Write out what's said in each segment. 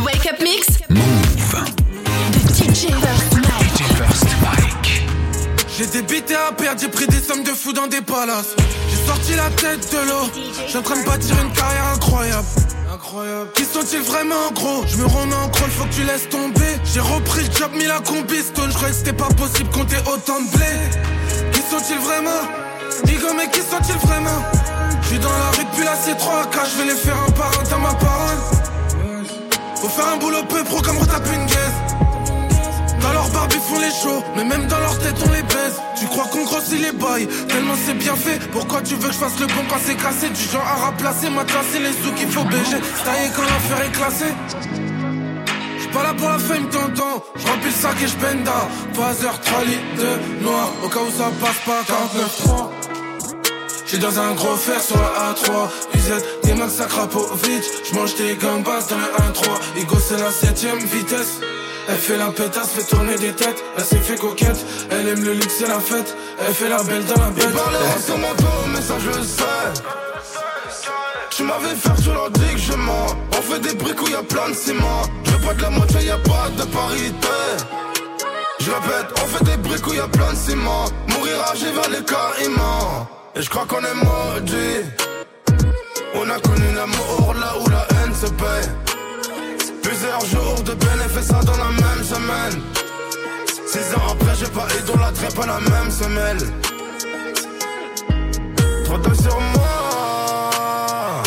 Wake Up Mix. Move. De DJ First Mike. J'ai débité à perdre, j'ai pris des sommes de fou dans des palaces. J'ai sorti la tête de l'eau. J'ai en train de bâtir une carrière incroyable. Incroyable. Qui sont-ils vraiment gros? Je me remets en crawl, faut que tu laisses tomber. J'ai repris le job, mis la combi stone. Je croyais que c'était pas possible compter autant de blé. Qui sont-ils vraiment? Digo, mais qui sont-ils vraiment? Je suis dans la rue depuis la C3 K, je vais les faire un par un dans ma parole. Faut faire un boulot peu pro comme retaper une gaise. Dans leur barbe ils font les shows, mais même dans leur tête on les baise. Tu crois qu'on grossit les bails, tellement c'est bien fait. Pourquoi tu veux que je fasse le bon quand c'est Du genre à remplacer, ma c'est les sous qu'il faut beiger. Taillé quand l'affaire est classée. Pas là pour la fame, tonton. J'remplis le sac et j'benda. Phaser, 3 litres de noir, au cas où ça passe pas 49-3. J'suis dans un gros fer sur la A3 UZ, Sakrapovic J'mange des gambas dans le 1-3 Igo c'est la 7ème vitesse. Elle fait la pétasse, fait tourner des têtes. Elle s'est fait coquette, elle aime le luxe et la fête. Elle fait la belle dans la bête. Ils parleront sur mon dos, mais ça je le sais. Tu m'avais fait sur leur dit que je mens. On fait des briques où y a plein de ciment. Je veux pas de la moitié, y a pas de parité. Je répète, on fait des briques où y a plein de ciment. Mourir âgé vers les caïmans et je crois qu'on est maudit. On a l'amour là où la haine se paie. Plusieurs jours de bénéfice ça dans la même semaine. Six ans après j'ai pas idolâtré pas la même semelle. Trop tôt sur moi.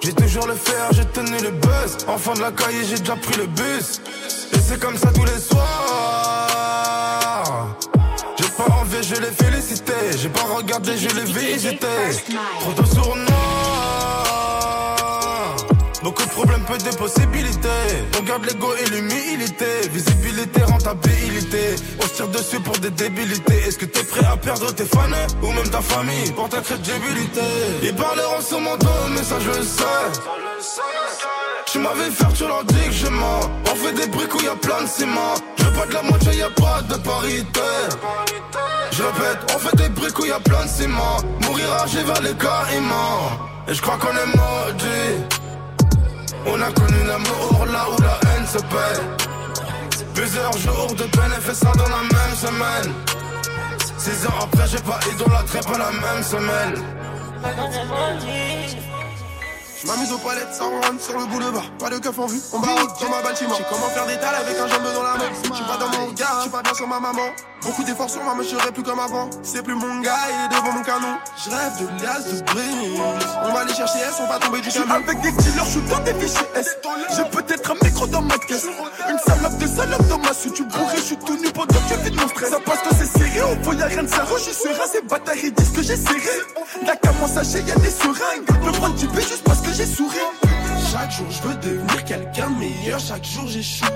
J'ai toujours le fer, j'ai tenu le buzz Enfant de la cahier j'ai déjà pris le bus. Et c'est comme ça tous les soirs. J'ai pas envie, je l'ai félicité. J'ai pas regardé, je l'ai visité. Trop tôt sur problèmes, peu de possibilités. On garde l'ego et l'humilité. Visibilité, rentabilité. On se tire dessus pour des débilités. Est-ce que t'es prêt à perdre tes fans ou même ta famille pour ta crédibilité? Ils parleront sur mon dos, mais ça je le sais. Tu m'avais fait, tu leur dis que je mens. On fait des briques où y plein de ciment. Je veux pas de la moitié, y a pas de parité. Je répète, on fait des briques où y plein de ciment. Mourir âgé vers les caïmans. Et je crois qu'on est maudit. On a connu l'amour là où la haine se paie. Plusieurs jours de peine et fait ça dans la même semaine. Six ans après, j'ai pas idolâtré pas la même semelle. J'm'amuse aux palettes, ça rentre sur le boulevard. Pas de keuf en vue, on baroque dans ma baltiment. J'ai comment faire des talles avec un jambon dans la main. J'suis pas dans mon regard, j'suis pas bien sur ma maman. Beaucoup d'efforts sur moi, mais je serai plus comme avant. C'est plus mon gars et devant mon canon. Je rêve de lias de brise. On va aller chercher S, on va tomber du camion. Avec des dealers, je suis dans des fichiers S. J'ai peut-être un micro dans ma caisse. Une salope de salope dans ma suite. Tu bourré, je suis tout nu pendant que tu vis de mon stress. Ça passe que c'est serré, au fond y'a rien de serré. J'y serai, ces bâtards ils disent que j'ai serré. Mon sachet, y'a des seringues. Me prendre du B juste parce que j'ai souri. Chaque jour, je veux devenir quelqu'un de meilleur. Chaque jour, j'échoue.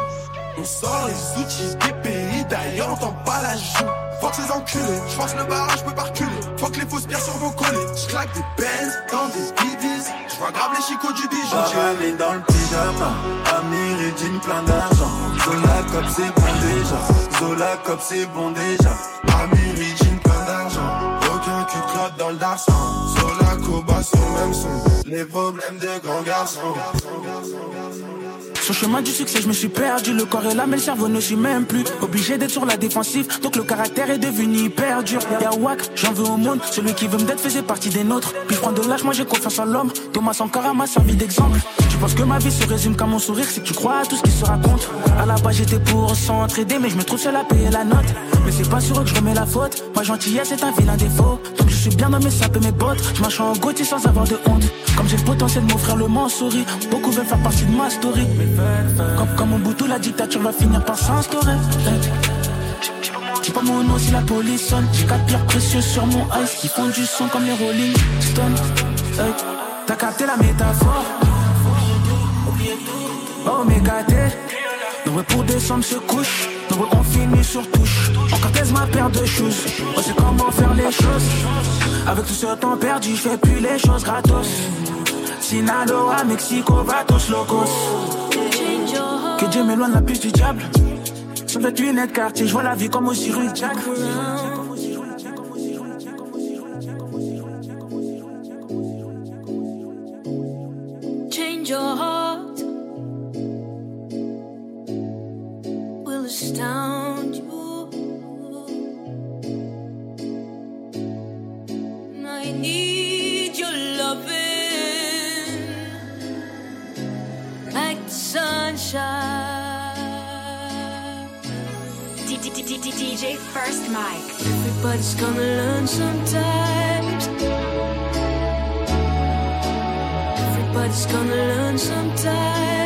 On sort les outils des pays, d'ailleurs, on t'en pas la joue. Fuck ces enculés, je le barrage, je peux pas reculer. Fuck les fausses pierres sur vos collets. Je claque des Benz dans des BDs. Je vois grave les chicots du bijou. Parallé dans le pyjama, Amir et jean plein d'argent. Zola cop c'est bon déjà, Zola cop c'est bon déjà. Amir et jean plein d'argent, aucun cul dans le darsan. Les problèmes de grands garçons. Sur chemin du succès, je me suis perdu. Le corps est là, mais le cerveau ne suit même plus. Obligé d'être sur la défensive, donc le caractère est devenu hyper dur. Y'a wack, j'en veux au monde. Celui qui veut me d'être faisait partie des nôtres. Puis je de l'âge, moi j'ai confiance en l'homme. Thomas Sankara m'a servi d'exemple. Tu penses que ma vie se résume qu'à mon sourire, que tu crois à tout ce qui se raconte. À la base, j'étais pour s'entraider, mais je me trouve seul à payer la note. Mais c'est pas sur eux que je remets la faute. Ma gentillesse est un vilain défaut. Suis bien sapes et mes bottes. Je marche en Gauthier sans avoir de honte. Comme j'ai le potentiel de m'offrir le sourit Beaucoup veulent faire partie de ma story. Comme, comme au bout la dictature va finir par s'instaurer. J'ai pas mon nom si la police sonne. J'ai quatre pierres précieuses sur mon ice qui font du son comme les Rolling Stones. T'as capté la métaphore? Oh, mais gâté. Nos pour décembre se couche. On finit sur touche. Encore thèse ma paire de choses. On sait comment faire les choses. Avec tout ce temps perdu, je fais plus les choses gratos. Sinaloa, Mexico, Vatos Locos. Que Dieu m'éloigne la piste du diable. Sans cette lunette quartier, je vois la vie comme au Cyril DJ First Mike. Everybody's gonna learn sometimes. Everybody's gonna learn sometimes.